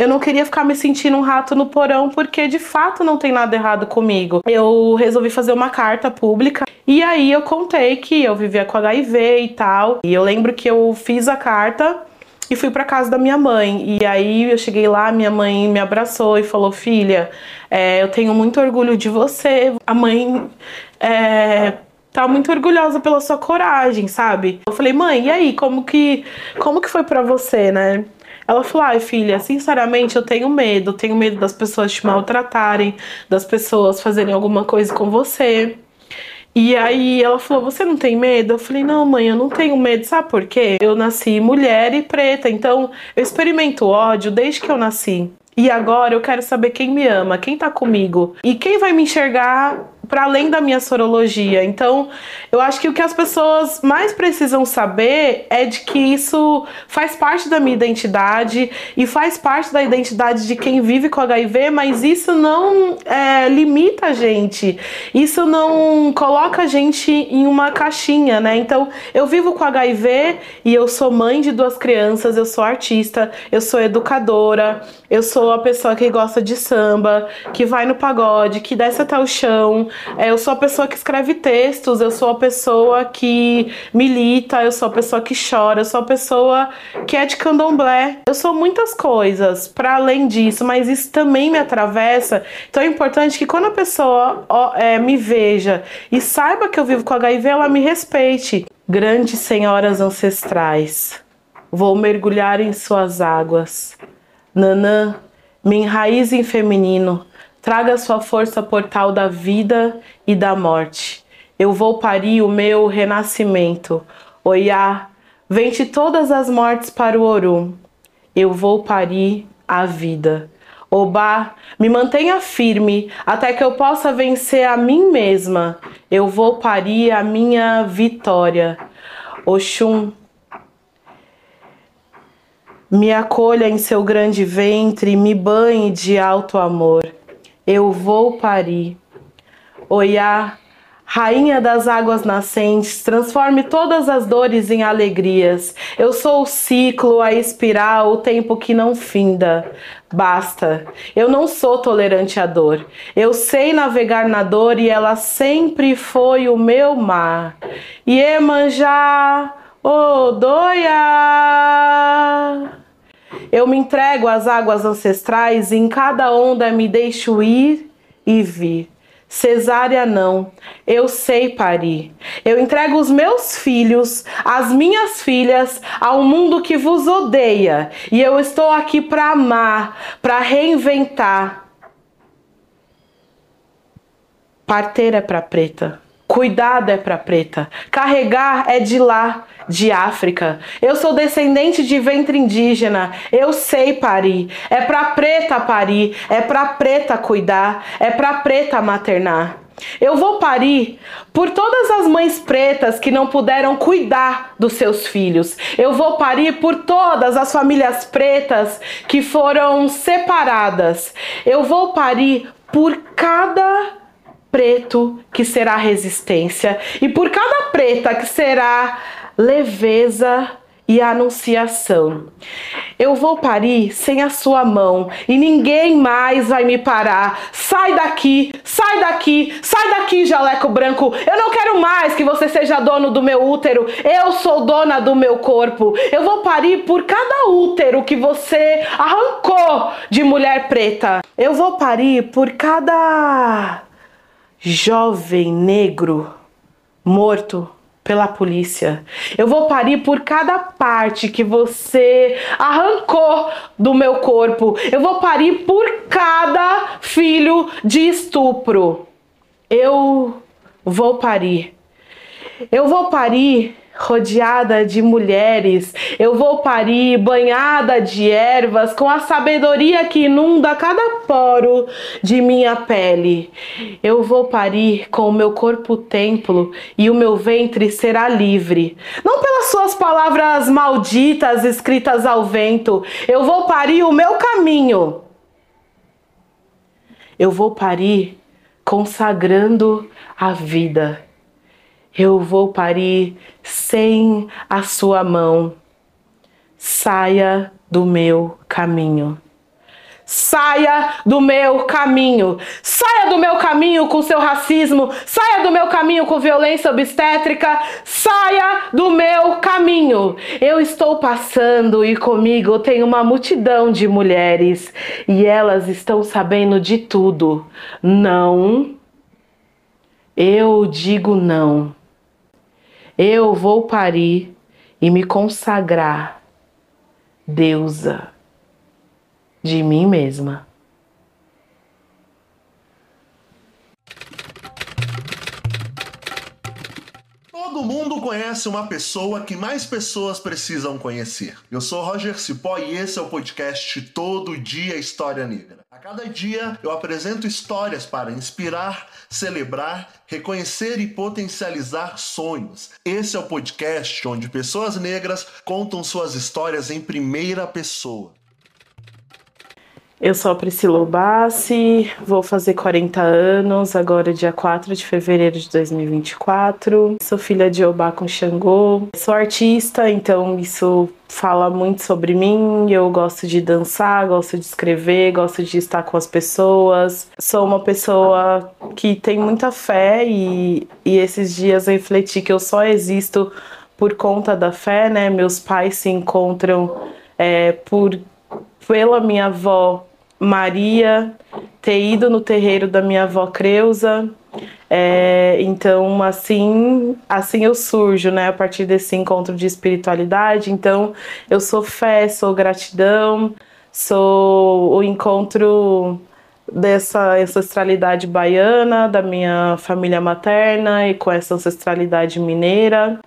Eu não queria ficar me sentindo um rato no porão, porque de fato não tem nada errado comigo. Eu resolvi fazer uma carta pública e aí eu contei que eu vivia com HIV e tal. E eu lembro que eu fiz a carta e fui para casa da minha mãe. E aí eu cheguei lá, minha mãe me abraçou e falou: Filha, é, eu tenho muito orgulho de você. A mãe é, tá muito orgulhosa pela sua coragem, sabe? Eu falei: Mãe, e aí, como que, como que foi para você, né? Ela falou: ai, filha, sinceramente eu tenho medo. Tenho medo das pessoas te maltratarem, das pessoas fazerem alguma coisa com você. E aí ela falou: Você não tem medo? Eu falei: Não, mãe, eu não tenho medo. Sabe por quê? Eu nasci mulher e preta, então eu experimento ódio desde que eu nasci. E agora eu quero saber quem me ama, quem tá comigo e quem vai me enxergar para além da minha sorologia. Então, eu acho que o que as pessoas mais precisam saber é de que isso faz parte da minha identidade e faz parte da identidade de quem vive com HIV, mas isso não é, limita a gente, isso não coloca a gente em uma caixinha, né? Então, eu vivo com HIV e eu sou mãe de duas crianças, eu sou artista, eu sou educadora, eu sou a pessoa que gosta de samba, que vai no pagode, que desce até o chão, eu sou a pessoa que escreve textos, eu sou a pessoa que milita, eu sou a pessoa que chora, eu sou a pessoa que é de candomblé. Eu sou muitas coisas para além disso, mas isso também me atravessa. Então é importante que quando a pessoa ó, é, me veja e saiba que eu vivo com HIV, ela me respeite. Grandes senhoras ancestrais, vou mergulhar em suas águas. Nanã, me enraize em feminino Traga sua força portal da vida e da morte. Eu vou parir o meu renascimento. Oiá, vente todas as mortes para o Orum. Eu vou parir a vida. Obá, me mantenha firme até que eu possa vencer a mim mesma. Eu vou parir a minha vitória. Oxum, me acolha em seu grande ventre, me banhe de alto amor eu vou parir. Oiá, Rainha das águas nascentes, transforme todas as dores em alegrias. Eu sou o ciclo, a espiral, o tempo que não finda. Basta. Eu não sou tolerante à dor. Eu sei navegar na dor e ela sempre foi o meu mar. Iemanjá, Odoia. Eu me entrego às águas ancestrais e em cada onda me deixo ir e vir. Cesárea não, eu sei parir. Eu entrego os meus filhos, as minhas filhas, ao mundo que vos odeia. E eu estou aqui para amar, para reinventar. Parteira é para preta. Cuidado é para preta. Carregar é de lá, de África. Eu sou descendente de ventre indígena. Eu sei parir. É para preta parir. É para preta cuidar. É para preta maternar. Eu vou parir por todas as mães pretas que não puderam cuidar dos seus filhos. Eu vou parir por todas as famílias pretas que foram separadas. Eu vou parir por cada preto que será resistência, e por cada preta que será leveza e anunciação. Eu vou parir sem a sua mão e ninguém mais vai me parar. Sai daqui, sai daqui, sai daqui, jaleco branco. Eu não quero mais que você seja dono do meu útero. Eu sou dona do meu corpo. Eu vou parir por cada útero que você arrancou de mulher preta. Eu vou parir por cada jovem negro morto pela polícia. Eu vou parir por cada parte que você arrancou do meu corpo. Eu vou parir por cada filho de estupro. Eu vou parir. Eu vou parir rodeada de mulheres. Eu vou parir banhada de ervas com a sabedoria que inunda cada poro de minha pele. Eu vou parir com o meu corpo templo e o meu ventre será livre. Não pelas suas palavras malditas escritas ao vento. Eu vou parir o meu caminho. Eu vou parir consagrando a vida eu vou parir sem a sua mão. Saia do meu caminho. Saia do meu caminho. Saia do meu caminho com seu racismo. Saia do meu caminho com violência obstétrica. Saia do meu caminho. Eu estou passando e comigo tem uma multidão de mulheres e elas estão sabendo de tudo. Não. Eu digo não. Eu vou parir e me consagrar deusa de mim mesma. Todo mundo conhece uma pessoa que mais pessoas precisam conhecer. Eu sou Roger Cipó e esse é o podcast Todo Dia História Negra. Cada dia eu apresento histórias para inspirar, celebrar, reconhecer e potencializar sonhos. Esse é o podcast onde pessoas negras contam suas histórias em primeira pessoa. Eu sou a Priscila Bassi, vou fazer 40 anos agora, dia 4 de fevereiro de 2024. Sou filha de Obá com Xangô. Sou artista, então isso fala muito sobre mim. Eu gosto de dançar, gosto de escrever, gosto de estar com as pessoas. Sou uma pessoa que tem muita fé e, e esses dias refleti que eu só existo por conta da fé, né? Meus pais se encontram é, por pela minha avó Maria, ter ido no terreiro da minha avó Creuza. É, então, assim, assim eu surjo, né, a partir desse encontro de espiritualidade. Então, eu sou fé, sou gratidão, sou o encontro dessa ancestralidade baiana, da minha família materna e com essa ancestralidade mineira.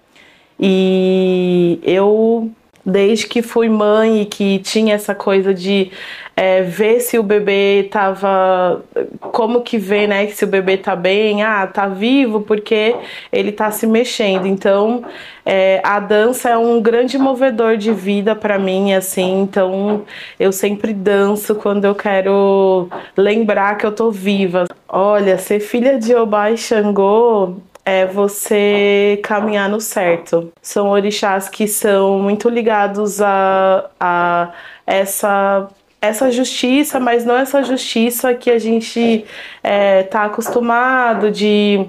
E eu desde que fui mãe e que tinha essa coisa de é, ver se o bebê tava. Como que vê, né? Se o bebê tá bem, ah, tá vivo porque ele tá se mexendo. Então, é, a dança é um grande movedor de vida para mim, assim. Então, eu sempre danço quando eu quero lembrar que eu tô viva. Olha, ser filha de Obá e Xangô é você caminhar no certo. São orixás que são muito ligados a, a essa essa justiça, mas não essa justiça que a gente é, tá acostumado de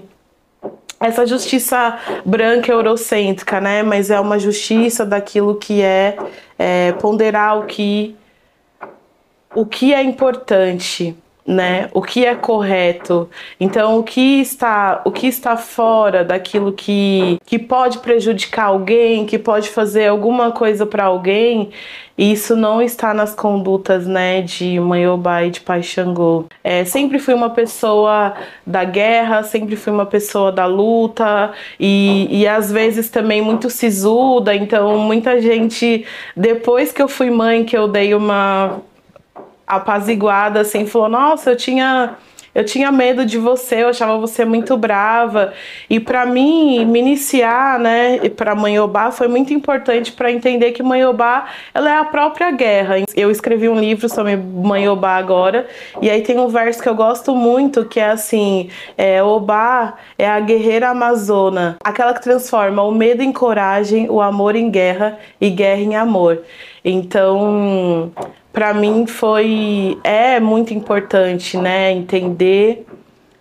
essa justiça branca eurocêntrica, né? Mas é uma justiça daquilo que é, é ponderar o que o que é importante né? O que é correto. Então, o que está, o que está fora daquilo que, que pode prejudicar alguém, que pode fazer alguma coisa para alguém, isso não está nas condutas, né, de Maiobá e de Pai Xangô. É, sempre fui uma pessoa da guerra, sempre fui uma pessoa da luta e, e às vezes também muito sisuda. Então, muita gente, depois que eu fui mãe, que eu dei uma apaziguada, assim, falou: Nossa, eu tinha. Eu tinha medo de você, eu achava você muito brava. E para mim, me iniciar, né, para Manhobá foi muito importante para entender que Manhobá, ela é a própria guerra. Eu escrevi um livro sobre Manhobá agora, e aí tem um verso que eu gosto muito, que é assim: é, Obá é a guerreira amazona, aquela que transforma o medo em coragem, o amor em guerra e guerra em amor. Então, para mim foi é muito importante, né, entender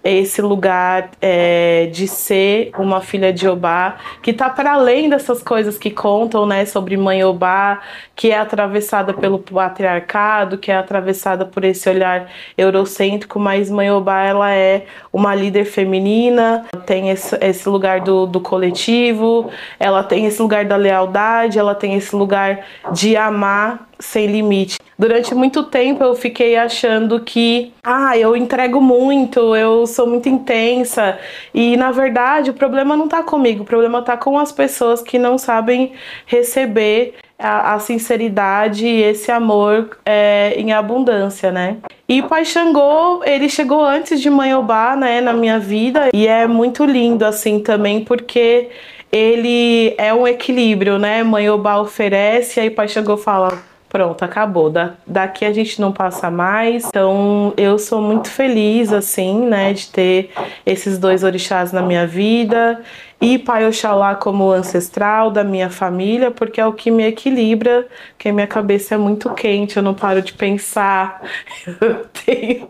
esse lugar é, de ser uma filha de Obá, que está para além dessas coisas que contam né, sobre mãe Obá, que é atravessada pelo patriarcado, que é atravessada por esse olhar eurocêntrico, mas mãe Obá ela é uma líder feminina, tem esse, esse lugar do, do coletivo, ela tem esse lugar da lealdade, ela tem esse lugar de amar sem limite. Durante muito tempo eu fiquei achando que, ah, eu entrego muito, eu sou muito intensa. E na verdade o problema não tá comigo, o problema tá com as pessoas que não sabem receber a, a sinceridade e esse amor é, em abundância, né? E Pai Xangô, ele chegou antes de Mãe né, na minha vida, e é muito lindo assim também, porque ele é um equilíbrio, né? Mãe Obá oferece, aí Pai Xangô fala pronto, acabou. Da, daqui a gente não passa mais. Então eu sou muito feliz, assim, né, de ter esses dois orixás na minha vida e Pai Oxalá como ancestral da minha família, porque é o que me equilibra, porque minha cabeça é muito quente, eu não paro de pensar. Eu tenho.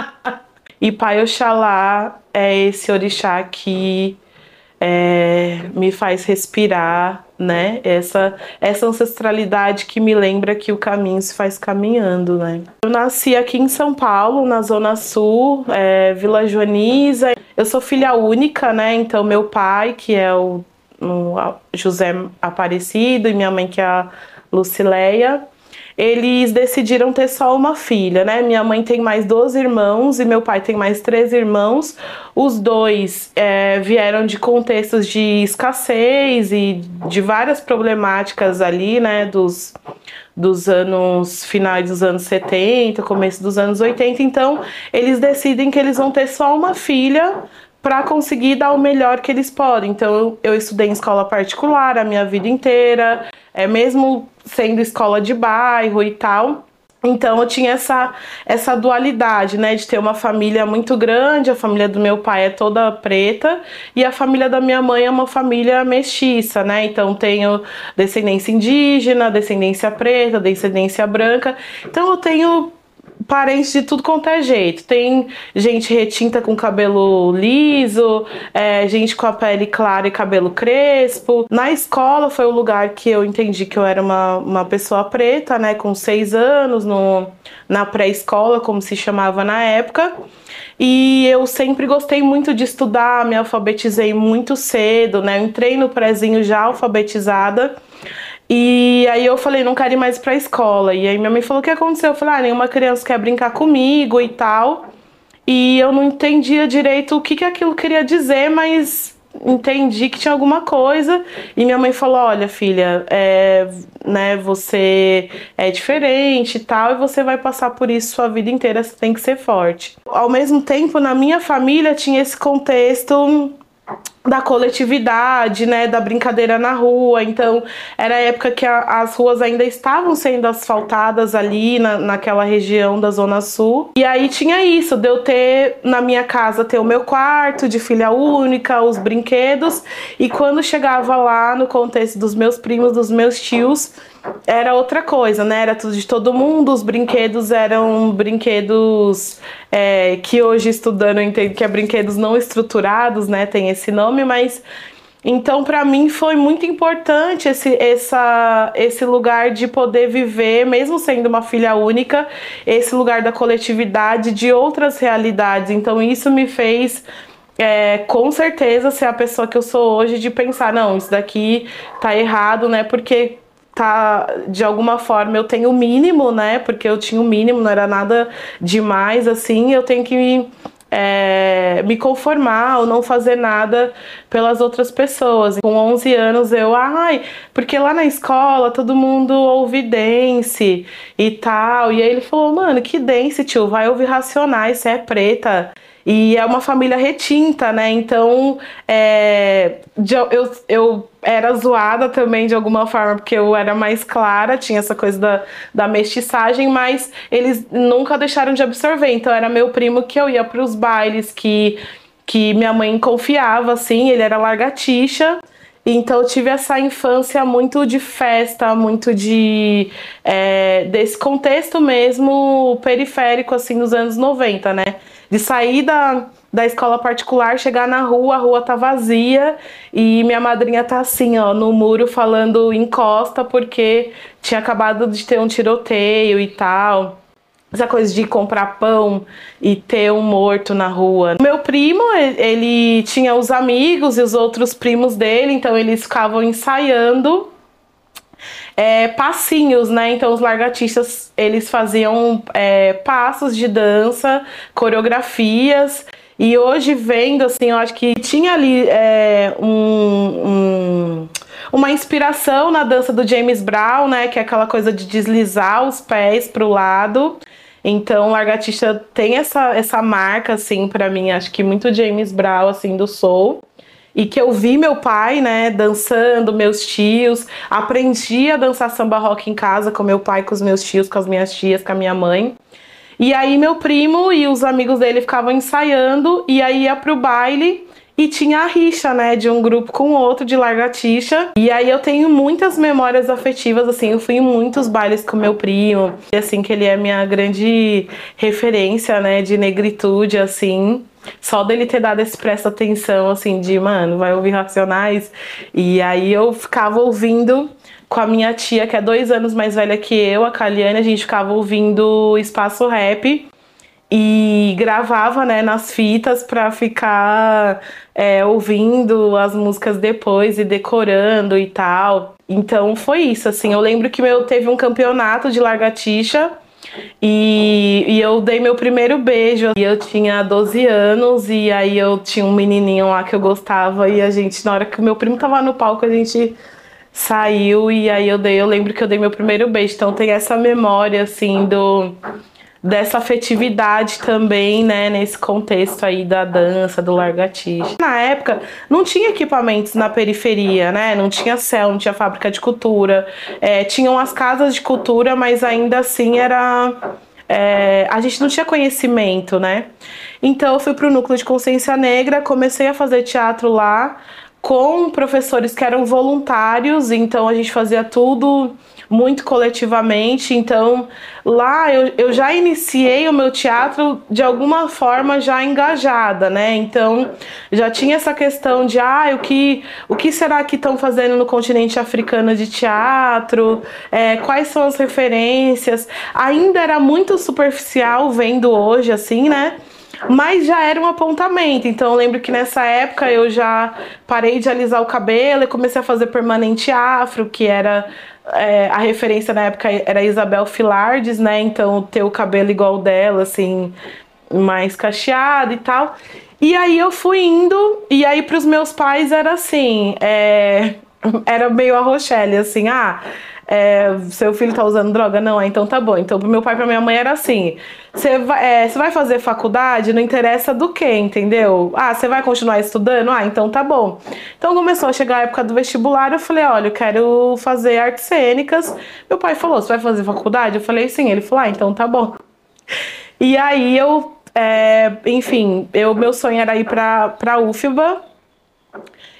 e Pai Oxalá é esse orixá que é, me faz respirar, né? Essa, essa ancestralidade que me lembra que o caminho se faz caminhando, né? Eu nasci aqui em São Paulo, na Zona Sul, é, Vila Joaniza. Eu sou filha única, né? Então, meu pai, que é o, o José Aparecido, e minha mãe, que é a Lucileia, eles decidiram ter só uma filha, né? Minha mãe tem mais 12 irmãos e meu pai tem mais três irmãos. Os dois é, vieram de contextos de escassez e de várias problemáticas ali, né? Dos, dos anos finais dos anos 70, começo dos anos 80. Então, eles decidem que eles vão ter só uma filha para conseguir dar o melhor que eles podem. Então, eu estudei em escola particular a minha vida inteira, é mesmo sendo escola de bairro e tal. Então eu tinha essa, essa dualidade, né, de ter uma família muito grande, a família do meu pai é toda preta e a família da minha mãe é uma família mestiça, né? Então tenho descendência indígena, descendência preta, descendência branca. Então eu tenho parentes de tudo quanto é jeito. Tem gente retinta com cabelo liso, é, gente com a pele clara e cabelo crespo. Na escola foi o lugar que eu entendi que eu era uma, uma pessoa preta, né? Com seis anos, no, na pré-escola, como se chamava na época. E eu sempre gostei muito de estudar, me alfabetizei muito cedo, né? Eu entrei no prézinho já alfabetizada. E aí eu falei, não quero ir mais pra escola. E aí minha mãe falou, o que aconteceu? Eu falei, ah, nenhuma criança quer brincar comigo e tal. E eu não entendia direito o que, que aquilo queria dizer, mas entendi que tinha alguma coisa. E minha mãe falou, olha, filha, é, né, você é diferente e tal, e você vai passar por isso sua vida inteira, você tem que ser forte. Ao mesmo tempo, na minha família tinha esse contexto da coletividade, né, da brincadeira na rua. Então, era a época que a, as ruas ainda estavam sendo asfaltadas ali na, naquela região da Zona Sul. E aí tinha isso, de eu ter na minha casa ter o meu quarto de filha única, os brinquedos, e quando chegava lá no contexto dos meus primos, dos meus tios, era outra coisa, né? Era tudo de todo mundo, os brinquedos eram brinquedos é, que hoje estudando eu entendo que é brinquedos não estruturados, né? Tem esse nome, mas então para mim foi muito importante esse, essa, esse lugar de poder viver, mesmo sendo uma filha única, esse lugar da coletividade de outras realidades. Então isso me fez é, com certeza ser a pessoa que eu sou hoje de pensar, não, isso daqui tá errado, né? Porque tá de alguma forma eu tenho o mínimo, né? Porque eu tinha o mínimo, não era nada demais assim, eu tenho que me, é, me conformar ou não fazer nada pelas outras pessoas. Com 11 anos eu, ai, porque lá na escola todo mundo ouve dance e tal. E aí ele falou, mano, que dance, tio? Vai ouvir Racionais, você é preta. E é uma família retinta, né? Então, é, eu, eu era zoada também de alguma forma, porque eu era mais clara, tinha essa coisa da, da mestiçagem, mas eles nunca deixaram de absorver. Então, era meu primo que eu ia para os bailes, que, que minha mãe confiava, assim, ele era largatixa. Então eu tive essa infância muito de festa, muito de é, desse contexto mesmo periférico assim dos anos 90, né? De sair da, da escola particular, chegar na rua, a rua tá vazia e minha madrinha tá assim, ó, no muro falando encosta porque tinha acabado de ter um tiroteio e tal essa coisa de comprar pão e ter um morto na rua. Meu primo, ele tinha os amigos e os outros primos dele, então eles ficavam ensaiando é, passinhos, né? Então os largatistas eles faziam é, passos de dança, coreografias. E hoje vendo assim, eu acho que tinha ali é, um, um uma inspiração na dança do James Brown, né? Que é aquela coisa de deslizar os pés para o lado. Então, Largatista tem essa, essa marca, assim, para mim, acho que muito James Brown, assim, do soul. E que eu vi meu pai, né, dançando, meus tios, aprendi a dançar samba rock em casa com meu pai, com os meus tios, com as minhas tias, com a minha mãe. E aí meu primo e os amigos dele ficavam ensaiando e aí ia pro baile e tinha a rixa, né, de um grupo com outro de largatixa. E aí eu tenho muitas memórias afetivas, assim, eu fui em muitos bailes com meu primo, e assim, que ele é minha grande referência, né, de negritude, assim. Só dele ter dado esse presta atenção, assim, de, mano, vai ouvir Racionais. E aí eu ficava ouvindo com a minha tia, que é dois anos mais velha que eu, a Kaliane, a gente ficava ouvindo Espaço Rap e gravava né, nas fitas para ficar é, ouvindo as músicas depois e decorando e tal. Então foi isso, assim. Eu lembro que meu teve um campeonato de largatixa e, e, eu dei meu primeiro beijo. E eu tinha 12 anos, e aí eu tinha um menininho lá que eu gostava. E a gente, na hora que meu primo tava no palco, a gente saiu. E aí eu dei, eu lembro que eu dei meu primeiro beijo. Então tem essa memória, assim, do dessa afetividade também, né, nesse contexto aí da dança, do largatixa. Na época, não tinha equipamentos na periferia, né, não tinha céu, não tinha fábrica de cultura, é, tinham as casas de cultura, mas ainda assim era... É, a gente não tinha conhecimento, né? Então eu fui para o núcleo de consciência negra, comecei a fazer teatro lá com professores que eram voluntários, então a gente fazia tudo muito coletivamente. Então, lá eu, eu já iniciei o meu teatro de alguma forma já engajada, né? Então, já tinha essa questão de ah, o que, o que será que estão fazendo no continente africano de teatro? É, quais são as referências? Ainda era muito superficial vendo hoje, assim, né? Mas já era um apontamento. Então eu lembro que nessa época eu já parei de alisar o cabelo e comecei a fazer permanente afro, que era é, a referência na época era Isabel Filardes, né? Então ter o cabelo igual dela, assim, mais cacheado e tal. E aí eu fui indo, e aí pros meus pais era assim, é, era meio a Rochelle, assim, ah é, seu filho tá usando droga? Não, ah, então tá bom. Então, pro meu pai e pra minha mãe era assim: você vai, é, vai fazer faculdade, não interessa do que, entendeu? Ah, você vai continuar estudando? Ah, então tá bom. Então começou a chegar a época do vestibular, eu falei: olha, eu quero fazer artes cênicas. Meu pai falou: você vai fazer faculdade? Eu falei: sim. Ele falou: ah, então tá bom. E aí eu, é, enfim, eu, meu sonho era ir pra, pra UFBA.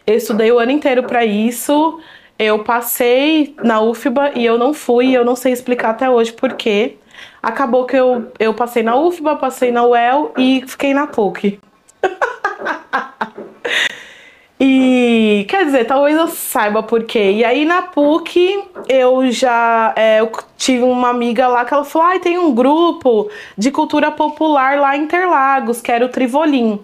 Eu estudei o ano inteiro para isso. Eu passei na UFBA e eu não fui, eu não sei explicar até hoje por quê. Acabou que eu, eu passei na UFBA, passei na UEL e fiquei na PUC. e quer dizer, talvez eu saiba por quê. E aí na PUC eu já é, eu tive uma amiga lá que ela falou: ah, tem um grupo de cultura popular lá em Interlagos, que era o Trivolim.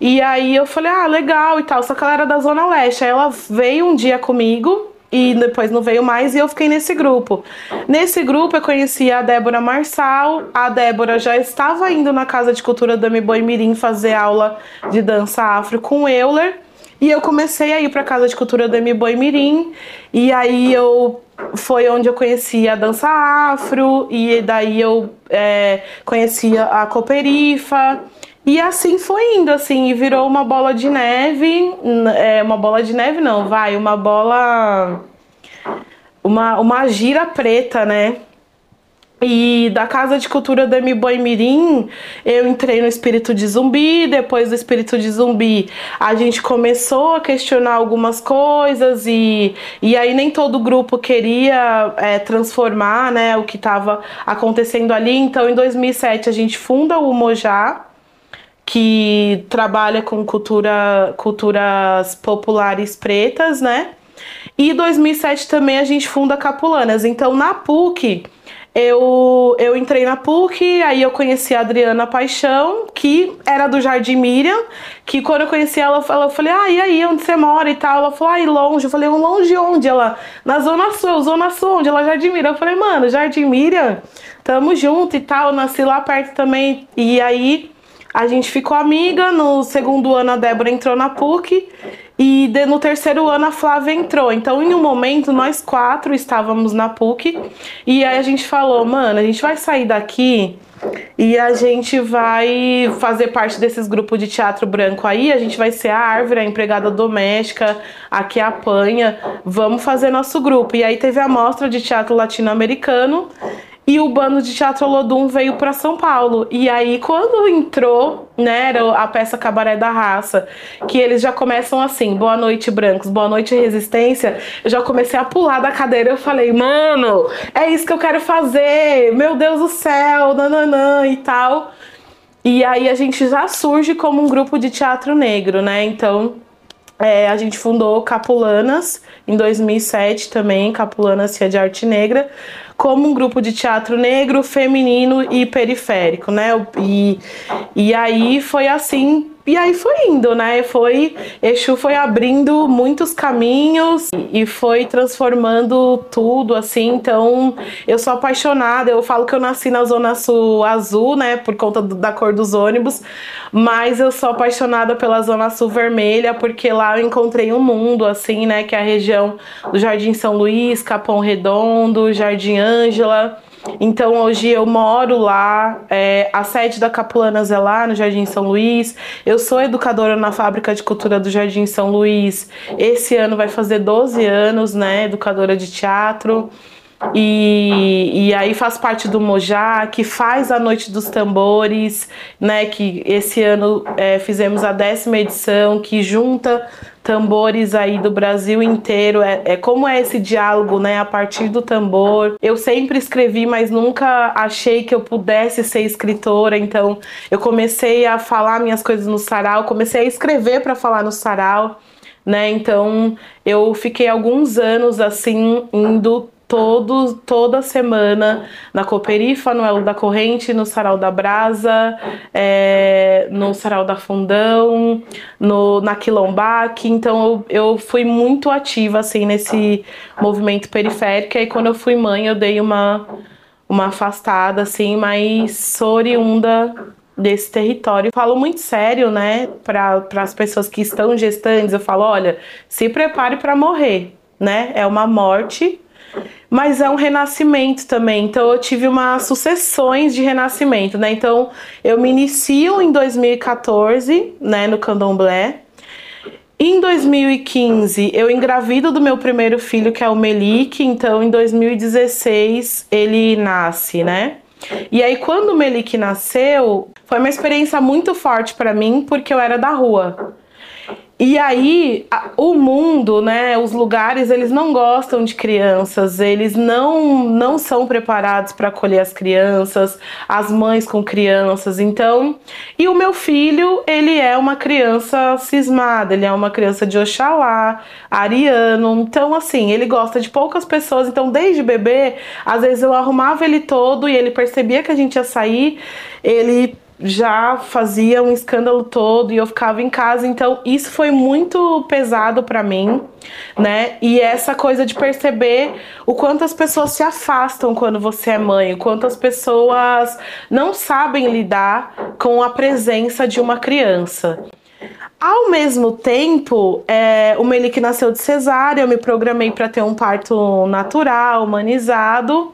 E aí eu falei, ah, legal e tal. Só que ela era da Zona Leste. Aí ela veio um dia comigo e depois não veio mais e eu fiquei nesse grupo. Nesse grupo eu conheci a Débora Marçal. A Débora já estava indo na Casa de Cultura do Boi Mirim fazer aula de dança afro com o Euler. E eu comecei a ir para a Casa de Cultura do Boi Mirim. E aí eu foi onde eu conheci a dança afro. E daí eu é, conhecia a Coperifa. E assim foi indo, assim, e virou uma bola de neve. É, uma bola de neve não, vai, uma bola. Uma, uma gira preta, né? E da Casa de Cultura do Boi Mirim, eu entrei no Espírito de Zumbi. Depois do Espírito de Zumbi, a gente começou a questionar algumas coisas e, e aí nem todo grupo queria é, transformar né, o que estava acontecendo ali. Então, em 2007, a gente funda o Mojá, que trabalha com cultura, culturas populares pretas, né? E 2007 também a gente funda Capulanas. Então na PUC eu, eu entrei na PUC, aí eu conheci a Adriana Paixão, que era do Jardim Miriam, que quando eu conheci ela, ela eu falei, ah, e aí, onde você mora e tal? Ela falou, ah, longe. Eu falei, longe onde? Ela, na Zona Sul, Zona Sul, onde? Ela, Jardim Miriam. Eu falei, mano, Jardim Miriam, tamo junto e tal. Nasci lá perto também. E aí a gente ficou amiga, no segundo ano a Débora entrou na PUC E no terceiro ano a Flávia entrou. Então, em um momento, nós quatro estávamos na PUC e aí a gente falou, mano, a gente vai sair daqui e a gente vai fazer parte desses grupos de teatro branco aí. A gente vai ser a árvore, a empregada doméstica, a que apanha. Vamos fazer nosso grupo. E aí teve a mostra de teatro latino-americano e o bando de teatro Lodum veio para São Paulo. E aí, quando entrou, né, era a peça Cabaré da Raça, que eles já começam assim: boa noite, brancos, boa noite, resistência. Eu já comecei a pular da cadeira. Eu falei, mano, é isso que eu quero fazer, meu Deus do céu, nananã e tal. E aí a gente já surge como um grupo de teatro negro, né? Então. É, a gente fundou Capulanas em 2007 também, Capulanas Cia de Arte Negra, como um grupo de teatro negro, feminino e periférico, né? E, e aí foi assim e aí foi indo, né? Foi Exu foi abrindo muitos caminhos e foi transformando tudo assim. Então, eu sou apaixonada. Eu falo que eu nasci na zona sul azul, né, por conta do, da cor dos ônibus, mas eu sou apaixonada pela zona sul vermelha porque lá eu encontrei um mundo assim, né, que é a região do Jardim São Luís, Capão Redondo, Jardim Ângela. Então hoje eu moro lá, é, a sede da Capulanas é lá no Jardim São Luís. Eu sou educadora na Fábrica de Cultura do Jardim São Luís. Esse ano vai fazer 12 anos, né? Educadora de teatro. E, e aí faz parte do Mojá, que faz a Noite dos Tambores, né? Que esse ano é, fizemos a décima edição, que junta tambores aí do Brasil inteiro. É, é como é esse diálogo, né? A partir do tambor. Eu sempre escrevi, mas nunca achei que eu pudesse ser escritora. Então eu comecei a falar minhas coisas no sarau, comecei a escrever para falar no sarau. Né? Então eu fiquei alguns anos assim indo todo, toda semana na Cooperifa, no Elo da Corrente, no Sarau da Brasa, é, no Sarau da Fundão, no, na Quilombac. Então eu, eu fui muito ativa assim nesse movimento periférico. E aí quando eu fui mãe, eu dei uma, uma afastada, assim, mas sou oriunda desse território. Falo muito sério, né, para as pessoas que estão gestantes. Eu falo: olha, se prepare para morrer, né? É uma morte mas é um renascimento também. Então eu tive umas sucessões de renascimento, né? Então eu me inicio em 2014, né, no Candomblé. Em 2015, eu engravido do meu primeiro filho, que é o Melik, então em 2016 ele nasce, né? E aí quando o Melik nasceu, foi uma experiência muito forte para mim, porque eu era da rua. E aí, o mundo, né, os lugares, eles não gostam de crianças, eles não, não são preparados para acolher as crianças, as mães com crianças. Então, e o meu filho, ele é uma criança cismada, ele é uma criança de Oxalá, ariano. Então, assim, ele gosta de poucas pessoas. Então, desde bebê, às vezes eu arrumava ele todo e ele percebia que a gente ia sair, ele já fazia um escândalo todo e eu ficava em casa, então isso foi muito pesado para mim, né? E essa coisa de perceber o quanto as pessoas se afastam quando você é mãe, o quanto as pessoas não sabem lidar com a presença de uma criança. Ao mesmo tempo, é, o Melik nasceu de cesárea, eu me programei para ter um parto natural, humanizado.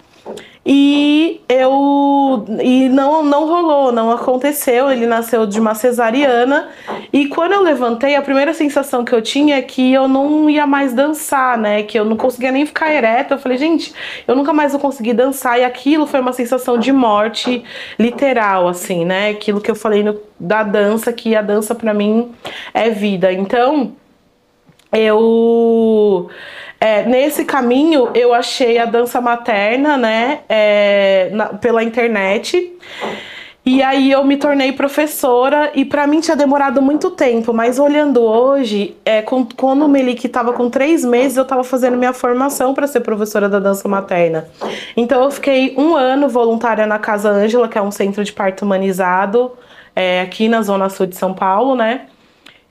E eu e não não rolou, não aconteceu. Ele nasceu de uma cesariana e quando eu levantei, a primeira sensação que eu tinha é que eu não ia mais dançar, né? Que eu não conseguia nem ficar ereta. Eu falei, gente, eu nunca mais vou conseguir dançar e aquilo foi uma sensação de morte literal, assim, né? Aquilo que eu falei no, da dança, que a dança para mim é vida. Então, eu é, nesse caminho eu achei a dança materna, né, é, na, pela internet. E aí eu me tornei professora e para mim tinha demorado muito tempo, mas olhando hoje, é, com, quando o Melik estava com três meses, eu estava fazendo minha formação para ser professora da dança materna. Então eu fiquei um ano voluntária na Casa Ângela, que é um centro de parto humanizado é, aqui na Zona Sul de São Paulo, né?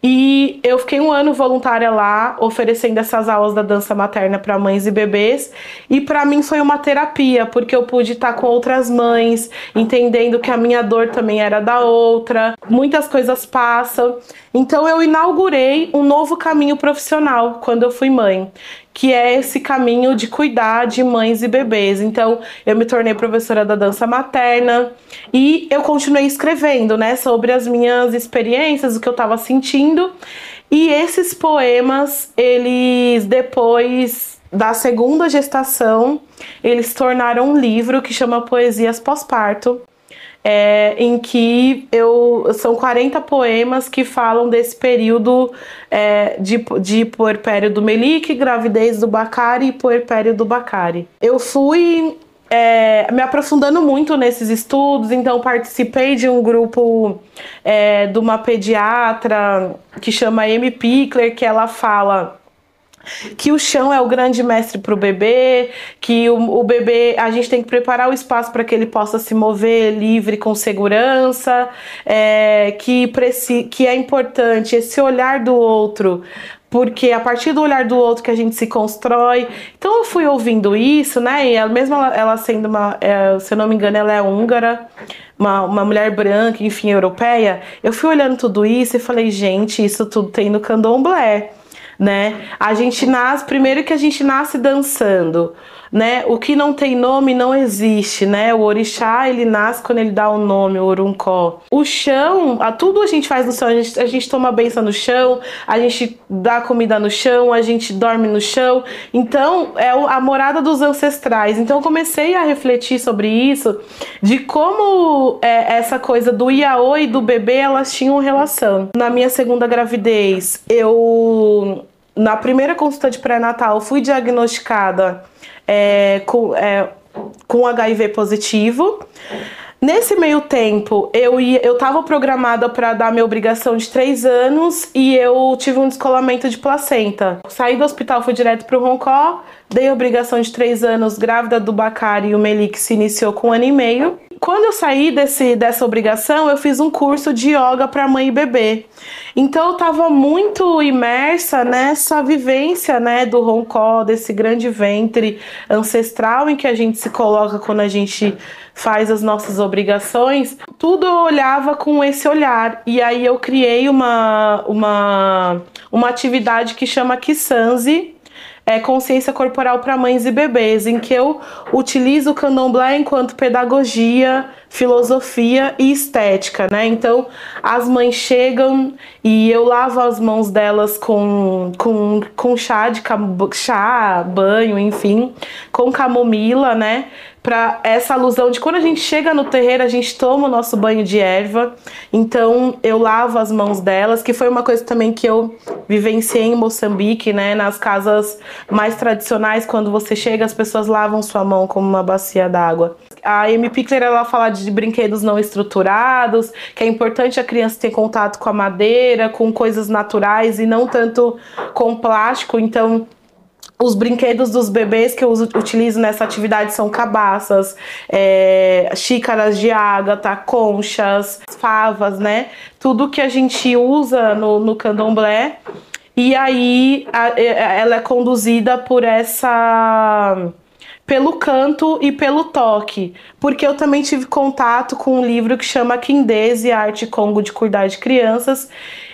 E eu fiquei um ano voluntária lá, oferecendo essas aulas da dança materna para mães e bebês. E para mim foi uma terapia, porque eu pude estar com outras mães, entendendo que a minha dor também era da outra. Muitas coisas passam. Então eu inaugurei um novo caminho profissional quando eu fui mãe que é esse caminho de cuidar de mães e bebês. Então, eu me tornei professora da dança materna e eu continuei escrevendo, né, sobre as minhas experiências, o que eu estava sentindo. E esses poemas, eles depois da segunda gestação, eles tornaram um livro que chama Poesias Pós-Parto é, em que eu são 40 poemas que falam desse período é, de, de puerpério do Melik, gravidez do Bacari e puerpério do Bacari. Eu fui é, me aprofundando muito nesses estudos, então participei de um grupo é, de uma pediatra que chama Amy Pickler, que ela fala que o chão é o grande mestre para o bebê, que o, o, bebê a gente tem que preparar o espaço para que ele possa se mover livre com segurança, é, que, que é importante esse olhar do outro porque a partir do olhar do outro que a gente se constrói. Então eu fui ouvindo isso, né? E ela, mesmo ela, ela sendo uma, é, se eu não me engano, ela é húngara, uma, uma mulher branca, enfim, europeia. Eu fui olhando tudo isso e falei, gente, isso tudo tem no candomblé né? A gente nasce, primeiro que a gente nasce dançando, né? O que não tem nome não existe, né? O orixá, ele nasce quando ele dá o um nome, o oruncó. O chão, a, tudo a gente faz no chão, a gente, a gente toma benção no chão, a gente dá comida no chão, a gente dorme no chão. Então, é a morada dos ancestrais. Então, eu comecei a refletir sobre isso, de como é, essa coisa do iaô e do bebê, elas tinham relação. Na minha segunda gravidez, eu na primeira consulta de pré-natal, fui diagnosticada é, com, é, com HIV positivo. Nesse meio tempo, eu estava programada para dar minha obrigação de três anos e eu tive um descolamento de placenta. Saí do hospital, fui direto para o Roncó, dei obrigação de três anos, grávida do Bacari e o Melik se iniciou com um ano e meio. Quando eu saí desse, dessa obrigação, eu fiz um curso de yoga para mãe e bebê. Então eu estava muito imersa nessa vivência, né, do roncó, desse grande ventre ancestral em que a gente se coloca quando a gente faz as nossas obrigações. Tudo eu olhava com esse olhar. E aí eu criei uma uma uma atividade que chama Kisanzi, é, consciência corporal para mães e bebês, em que eu utilizo o candomblé enquanto pedagogia, filosofia e estética, né? Então, as mães chegam e eu lavo as mãos delas com, com, com chá de chá, banho, enfim, com camomila, né? para essa alusão de quando a gente chega no terreiro, a gente toma o nosso banho de erva. Então eu lavo as mãos delas, que foi uma coisa também que eu vivenciei em Moçambique, né? Nas casas mais tradicionais, quando você chega, as pessoas lavam sua mão como uma bacia d'água. A Amy Pickler ela fala de brinquedos não estruturados, que é importante a criança ter contato com a madeira, com coisas naturais e não tanto com plástico. Então os brinquedos dos bebês que eu utilizo nessa atividade são cabaças, é, xícaras de ágata, conchas, favas, né? Tudo que a gente usa no, no candomblé. E aí a, ela é conduzida por essa pelo canto e pelo toque, porque eu também tive contato com um livro que chama Kindese, Arte Congo de Cuidar de Crianças,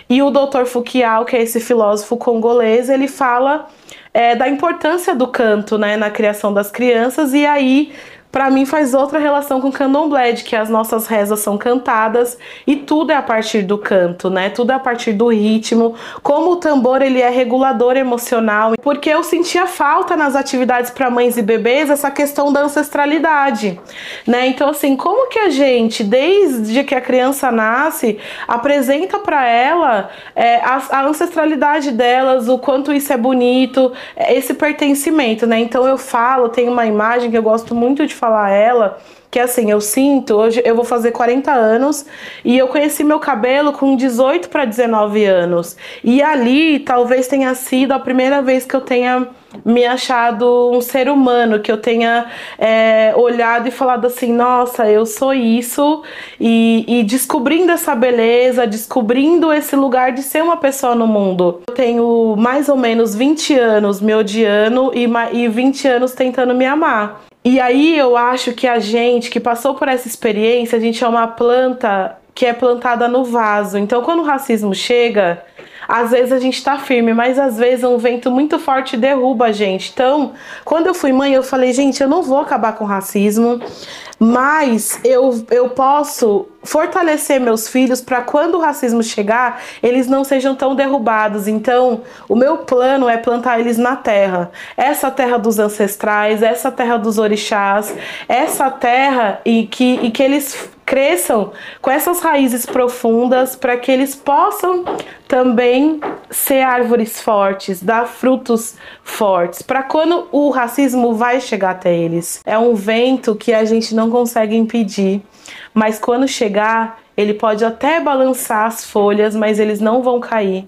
e o Dr. Fukiao, que é esse filósofo congolês, ele fala é, da importância do canto né, na criação das crianças, e aí para mim faz outra relação com o candomblé, de que as nossas rezas são cantadas e tudo é a partir do canto, né? Tudo é a partir do ritmo. Como o tambor ele é regulador emocional, porque eu sentia falta nas atividades para mães e bebês essa questão da ancestralidade, né? Então assim, como que a gente desde que a criança nasce apresenta para ela é, a, a ancestralidade delas, o quanto isso é bonito, esse pertencimento, né? Então eu falo, tem uma imagem que eu gosto muito de falar a ela que assim, eu sinto, hoje eu vou fazer 40 anos e eu conheci meu cabelo com 18 para 19 anos. E ali talvez tenha sido a primeira vez que eu tenha me achado um ser humano, que eu tenha é, olhado e falado assim, nossa, eu sou isso, e, e, descobrindo essa beleza, descobrindo esse lugar de ser uma pessoa no mundo. Eu tenho mais ou menos 20 anos me odiando e, e 20 anos tentando me amar. E aí eu acho que a gente que passou por essa experiência, a gente é uma planta que é plantada no vaso. Então, quando o racismo chega, às vezes a gente tá firme, mas às vezes um vento muito forte derruba a gente. Então, quando eu fui mãe, eu falei, gente, eu não vou acabar com o racismo, mas eu, eu posso fortalecer meus filhos para quando o racismo chegar, eles não sejam tão derrubados. Então, o meu plano é plantar eles na terra. Essa terra dos ancestrais, essa terra dos orixás, essa terra e que, e que eles cresçam com essas raízes profundas para que eles possam também ser árvores fortes, dar frutos fortes, para quando o racismo vai chegar até eles. É um vento que a gente não consegue impedir, mas quando chegar, ele pode até balançar as folhas, mas eles não vão cair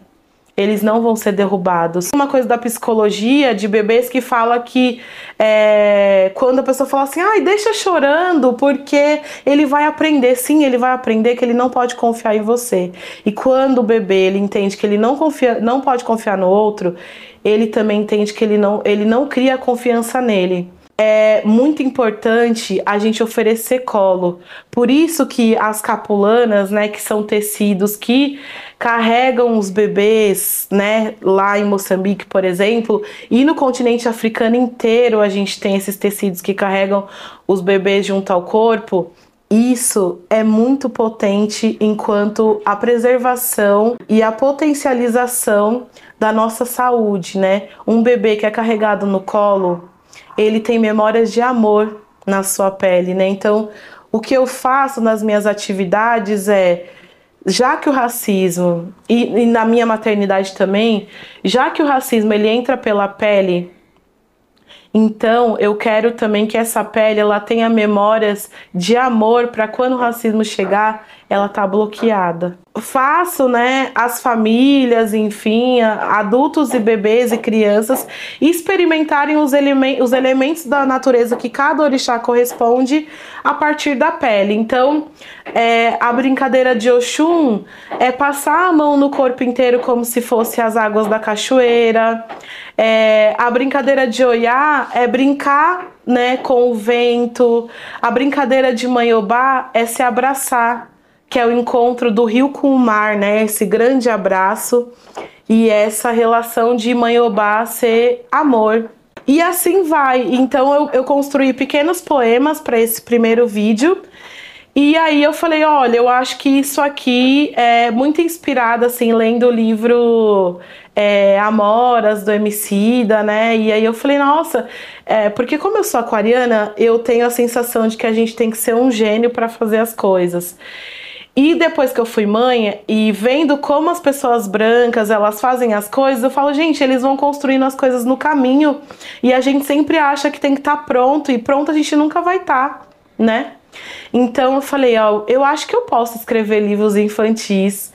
eles não vão ser derrubados. Uma coisa da psicologia de bebês que fala que é, quando a pessoa fala assim, ai, deixa chorando, porque ele vai aprender. Sim, ele vai aprender que ele não pode confiar em você. E quando o bebê ele entende que ele não confia, não pode confiar no outro, ele também entende que ele não, ele não cria confiança nele é muito importante a gente oferecer colo. Por isso que as capulanas, né, que são tecidos que carregam os bebês, né, lá em Moçambique, por exemplo, e no continente africano inteiro a gente tem esses tecidos que carregam os bebês junto ao corpo. Isso é muito potente enquanto a preservação e a potencialização da nossa saúde, né? Um bebê que é carregado no colo, ele tem memórias de amor na sua pele, né? Então, o que eu faço nas minhas atividades é já que o racismo e, e, na minha maternidade também, já que o racismo ele entra pela pele, então eu quero também que essa pele ela tenha memórias de amor para quando o racismo chegar, ela tá bloqueada faço, né, as famílias, enfim, adultos e bebês e crianças experimentarem os, elemen os elementos da natureza que cada orixá corresponde a partir da pele. Então, é, a brincadeira de Oxum é passar a mão no corpo inteiro como se fosse as águas da cachoeira. É, a brincadeira de Oiá é brincar né, com o vento. A brincadeira de Manhobá é se abraçar que é o encontro do rio com o mar, né? Esse grande abraço e essa relação de mãe Obá ser amor. E assim vai. Então eu, eu construí pequenos poemas para esse primeiro vídeo. E aí eu falei, olha, eu acho que isso aqui é muito inspirado, assim, lendo o livro é, Amoras, do Emicida, né? E aí eu falei, nossa, é, porque como eu sou aquariana, eu tenho a sensação de que a gente tem que ser um gênio para fazer as coisas. E depois que eu fui mãe e vendo como as pessoas brancas elas fazem as coisas, eu falo, gente, eles vão construindo as coisas no caminho e a gente sempre acha que tem que estar tá pronto e pronto a gente nunca vai estar, tá, né? Então eu falei, ó, eu acho que eu posso escrever livros infantis.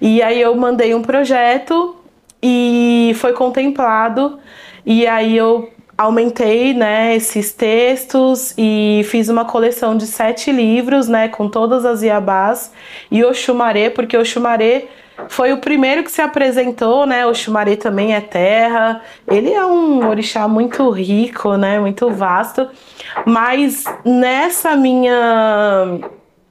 E aí eu mandei um projeto e foi contemplado. E aí eu aumentei né, esses textos e fiz uma coleção de sete livros, né, com todas as Iabás e Oxumaré, porque Oxumaré foi o primeiro que se apresentou, né? Oxumaré também é terra. Ele é um orixá muito rico, né? Muito vasto. Mas nessa minha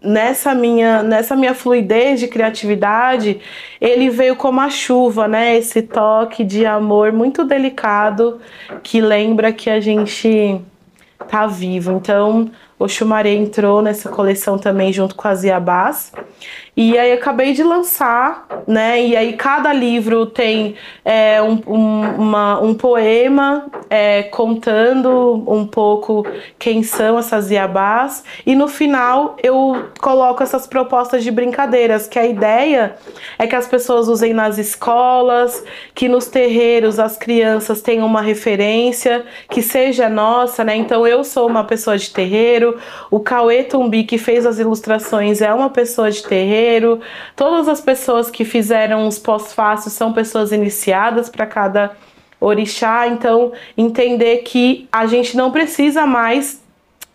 nessa minha, nessa minha fluidez de criatividade, ele veio como a chuva, né? Esse toque de amor muito delicado que lembra que a gente tá vivo. Então, o Xumaré entrou nessa coleção também junto com as Iabás. E aí acabei de lançar, né? E aí cada livro tem é, um, um, uma, um poema é, contando um pouco quem são essas Iabás. E no final eu coloco essas propostas de brincadeiras, que a ideia é que as pessoas usem nas escolas, que nos terreiros as crianças tenham uma referência, que seja nossa, né? Então eu sou uma pessoa de terreiro, o Cauê Tumbi, que fez as ilustrações, é uma pessoa de terreiro Todas as pessoas que fizeram os pós-fácios são pessoas iniciadas para cada orixá. Então, entender que a gente não precisa mais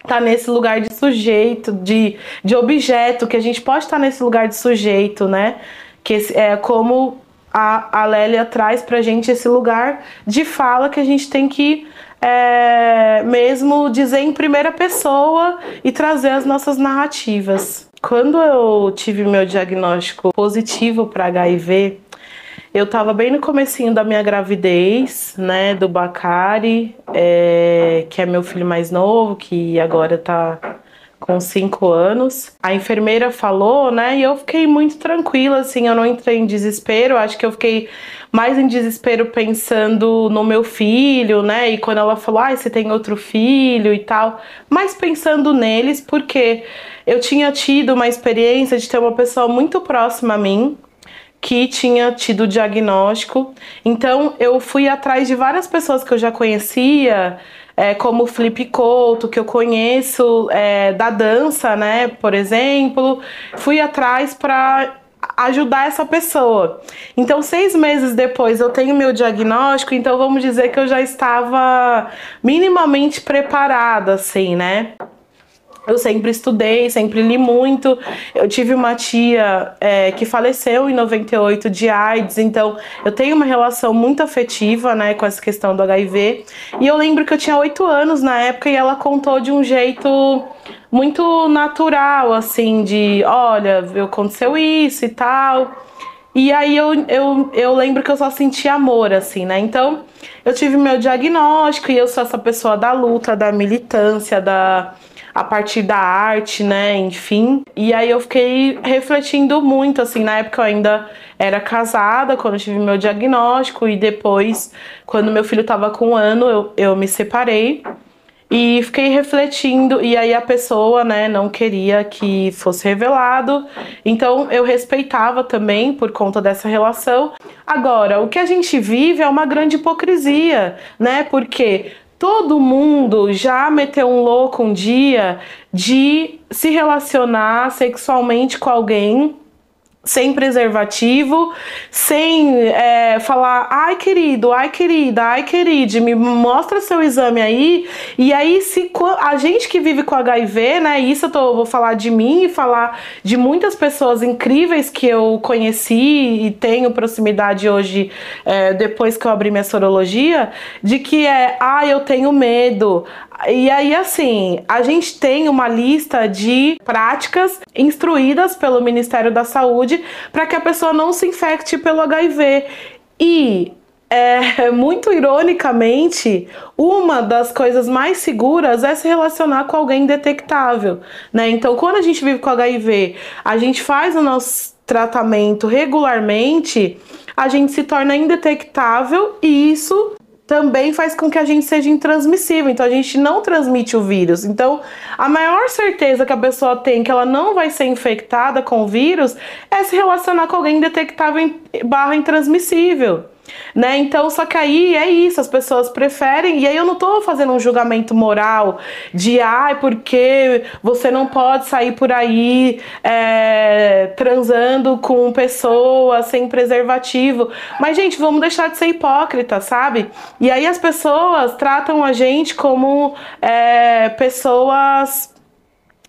estar tá nesse lugar de sujeito, de, de objeto, que a gente pode estar tá nesse lugar de sujeito, né? Que é como a, a Lélia traz pra gente esse lugar de fala que a gente tem que é, mesmo dizer em primeira pessoa e trazer as nossas narrativas. Quando eu tive meu diagnóstico positivo para HIV, eu estava bem no comecinho da minha gravidez, né, do Bacari, é, que é meu filho mais novo, que agora está com cinco anos. A enfermeira falou, né, e eu fiquei muito tranquila, assim, eu não entrei em desespero, acho que eu fiquei mais em desespero pensando no meu filho, né, e quando ela falou, ah, você tem outro filho e tal, mais pensando neles, porque eu tinha tido uma experiência de ter uma pessoa muito próxima a mim que tinha tido diagnóstico. Então eu fui atrás de várias pessoas que eu já conhecia, é, como o Felipe Couto, que eu conheço é, da dança, né, por exemplo. Fui atrás para ajudar essa pessoa. Então, seis meses depois eu tenho meu diagnóstico, então vamos dizer que eu já estava minimamente preparada, assim, né? Eu sempre estudei, sempre li muito. Eu tive uma tia é, que faleceu em 98 de AIDS, então eu tenho uma relação muito afetiva né, com essa questão do HIV. E eu lembro que eu tinha oito anos na época e ela contou de um jeito muito natural, assim, de olha, aconteceu isso e tal. E aí eu, eu, eu lembro que eu só senti amor, assim, né? Então eu tive meu diagnóstico e eu sou essa pessoa da luta, da militância, da a partir da arte, né, enfim. E aí eu fiquei refletindo muito, assim, na época eu ainda era casada, quando tive meu diagnóstico, e depois, quando meu filho tava com um ano, eu, eu me separei. E fiquei refletindo, e aí a pessoa, né, não queria que fosse revelado, então eu respeitava também por conta dessa relação. Agora, o que a gente vive é uma grande hipocrisia, né, porque Todo mundo já meteu um louco um dia de se relacionar sexualmente com alguém sem preservativo, sem é, falar, ai querido, ai querida, ai querida, me mostra seu exame aí. E aí, se a gente que vive com HIV, né? Isso eu tô, vou falar de mim e falar de muitas pessoas incríveis que eu conheci e tenho proximidade hoje, é, depois que eu abri minha sorologia, de que é, ah, eu tenho medo, e aí, assim, a gente tem uma lista de práticas instruídas pelo Ministério da Saúde para que a pessoa não se infecte pelo HIV. E é, muito ironicamente, uma das coisas mais seguras é se relacionar com alguém detectável, né? Então, quando a gente vive com HIV, a gente faz o nosso tratamento regularmente, a gente se torna indetectável e isso também faz com que a gente seja intransmissível. Então a gente não transmite o vírus. Então a maior certeza que a pessoa tem que ela não vai ser infectada com o vírus é se relacionar com alguém detectável barra intransmissível né? Então, só que aí é isso, as pessoas preferem, e aí eu não tô fazendo um julgamento moral de ah, porque você não pode sair por aí é, transando com pessoas sem preservativo. Mas, gente, vamos deixar de ser hipócrita, sabe? E aí as pessoas tratam a gente como é, pessoas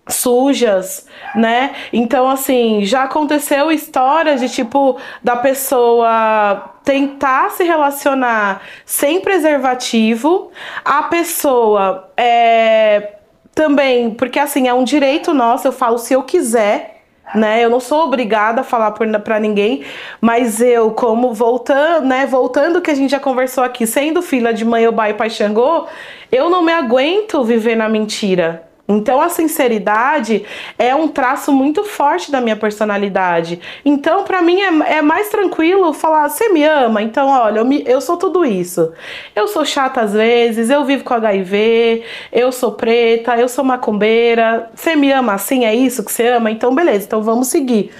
sujas, né? Então, assim, já aconteceu histórias de tipo da pessoa tentar se relacionar sem preservativo, a pessoa é, também, porque assim, é um direito nosso, eu falo se eu quiser. Né, eu não sou obrigada a falar para ninguém, mas eu, como voltando, né, voltando que a gente já conversou aqui, sendo filha de mãe Obá e pai Xangô, eu não me aguento viver na mentira, Então a sinceridade é um traço muito forte da minha personalidade. Então para mim é, é, mais tranquilo falar: você me ama? Então olha, eu, me, eu sou tudo isso. Eu sou chata às vezes, eu vivo com HIV, eu sou preta, eu sou macumbeira. Você me ama assim? É isso que você ama? Então beleza, então vamos seguir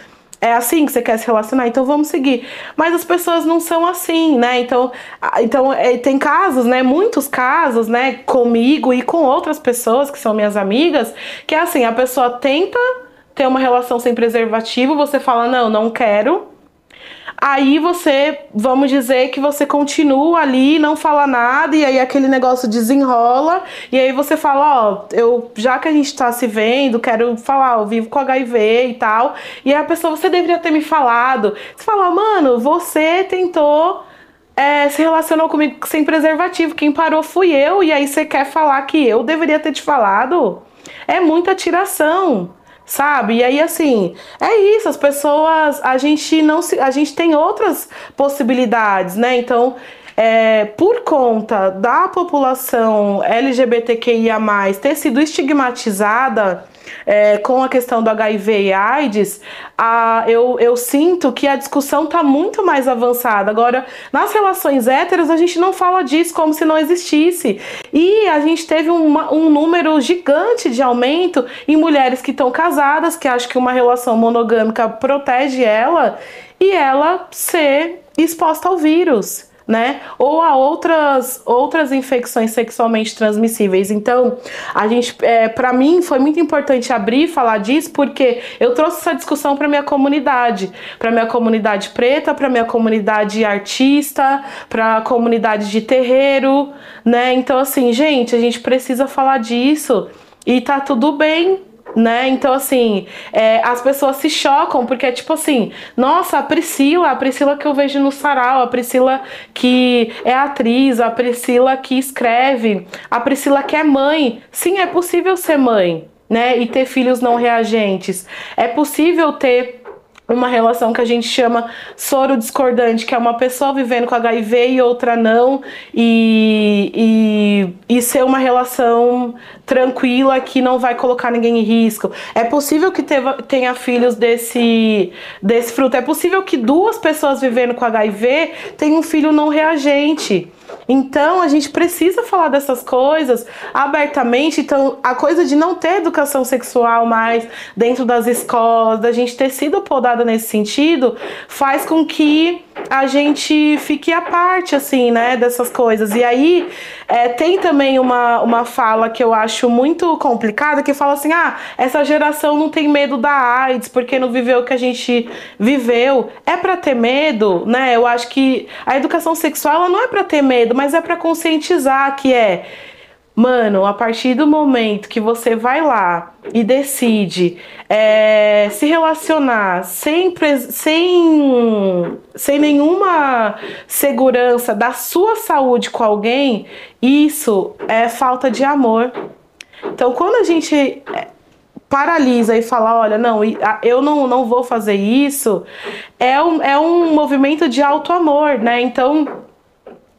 é assim que você quer se relacionar, então vamos seguir. Mas as pessoas não são assim, né? Então, então é, tem casos, né? Muitos casos, né? Comigo e com outras pessoas que são minhas amigas, que é assim, a pessoa tenta ter uma relação sem preservativo, você fala, não, não quero. Aí você, vamos dizer que você continua ali, não fala nada, e aí aquele negócio desenrola, e aí você fala, ó, eu já que a gente tá se vendo, quero falar, eu vivo com HIV e tal. E aí a pessoa, você deveria ter me falado. Você fala, mano, você tentou. É, se relacionou comigo sem preservativo. Quem parou fui eu, e aí você quer falar que eu deveria ter te falado? É muita tiração sabe? E aí assim, é isso, as pessoas, a gente não se, a gente tem outras possibilidades, né? Então, é, por conta da população LGBTQIA+, ter sido estigmatizada é, com a questão do HIV e AIDS, a, eu, eu sinto que a discussão está muito mais avançada. Agora, nas relações héteras, a gente não fala disso como se não existisse. E a gente teve uma, um número gigante de aumento em mulheres que estão casadas, que acho que uma relação monogâmica protege ela, e ela ser exposta ao vírus né? Ou a outras, outras infecções sexualmente transmissíveis. Então, a gente, é, para mim, foi muito importante abrir falar disso, porque eu trouxe essa discussão para minha comunidade, para minha comunidade preta, para minha comunidade artista, para a comunidade de terreiro, né? Então, assim, gente, a gente precisa falar disso e tá tudo bem, né? Então, assim, é, as pessoas se chocam porque é tipo assim, nossa, a Priscila, a Priscila que eu vejo no sarau, a Priscila que é atriz, a Priscila que escreve, a Priscila que é mãe. Sim, é possível ser mãe, né? E ter filhos não reagentes. É possível ter uma relação que a gente chama soro discordante, que é uma pessoa vivendo com HIV e outra não, e, e, e ser uma relação tranquila que não vai colocar ninguém em risco. É possível que teva, tenha filhos desse, desse fruto. É possível que duas pessoas vivendo com HIV tenham um filho não reagente. Então a gente precisa falar dessas coisas abertamente. Então a coisa de não ter educação sexual mais dentro das escolas, da gente ter sido podada nesse sentido, faz com que a gente fique à parte, assim, né, dessas coisas. E aí é, tem também uma, uma fala que eu acho muito complicada, que fala assim, ah, essa geração não tem medo da AIDS, porque não viveu o que a gente viveu. É para ter medo, né? Eu acho que a educação sexual ela não é para ter medo, mas é para conscientizar que é Mano, a partir do momento que você vai lá e decide é, se relacionar sem, sem, sem nenhuma segurança da sua saúde com alguém, isso é falta de amor. Então, quando a gente é, paralisa e fala, olha, não, eu não, não vou fazer isso, é um, é um movimento de alto amor, né? Então,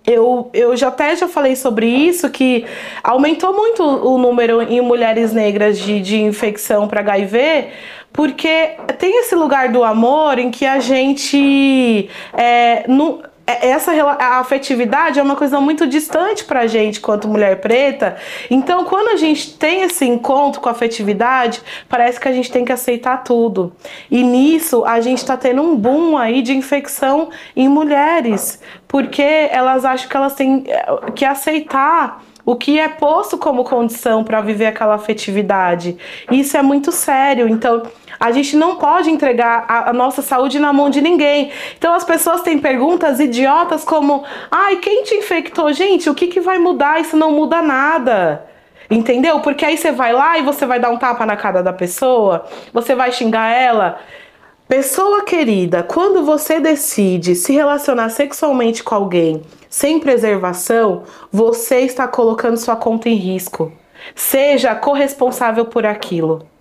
eu, eu já até já falei sobre isso, que aumentou muito o número em mulheres negras de, de infecção para HIV, porque tem esse lugar do amor em que a gente é, não, essa a afetividade é uma coisa muito distante pra gente quanto mulher preta. Então, quando a gente tem esse encontro com a afetividade, parece que a gente tem que aceitar tudo. E nisso a gente tá tendo um boom aí de infecção em mulheres, porque elas acham que elas têm eh, que aceitar o que é posto como condição para viver aquela afetividade. Isso é muito sério. Então, a gente não pode entregar a, a, nossa saúde na mão de ninguém. Então as pessoas têm perguntas idiotas como: ai, quem te infectou? Gente, o que, que vai mudar? Isso não muda nada. Entendeu? Porque aí você vai lá e você vai dar um tapa na cara da pessoa, você vai xingar ela. Pessoa querida, quando você decide se relacionar sexualmente com alguém sem preservação, você está colocando sua conta em risco. Seja corresponsável por aquilo.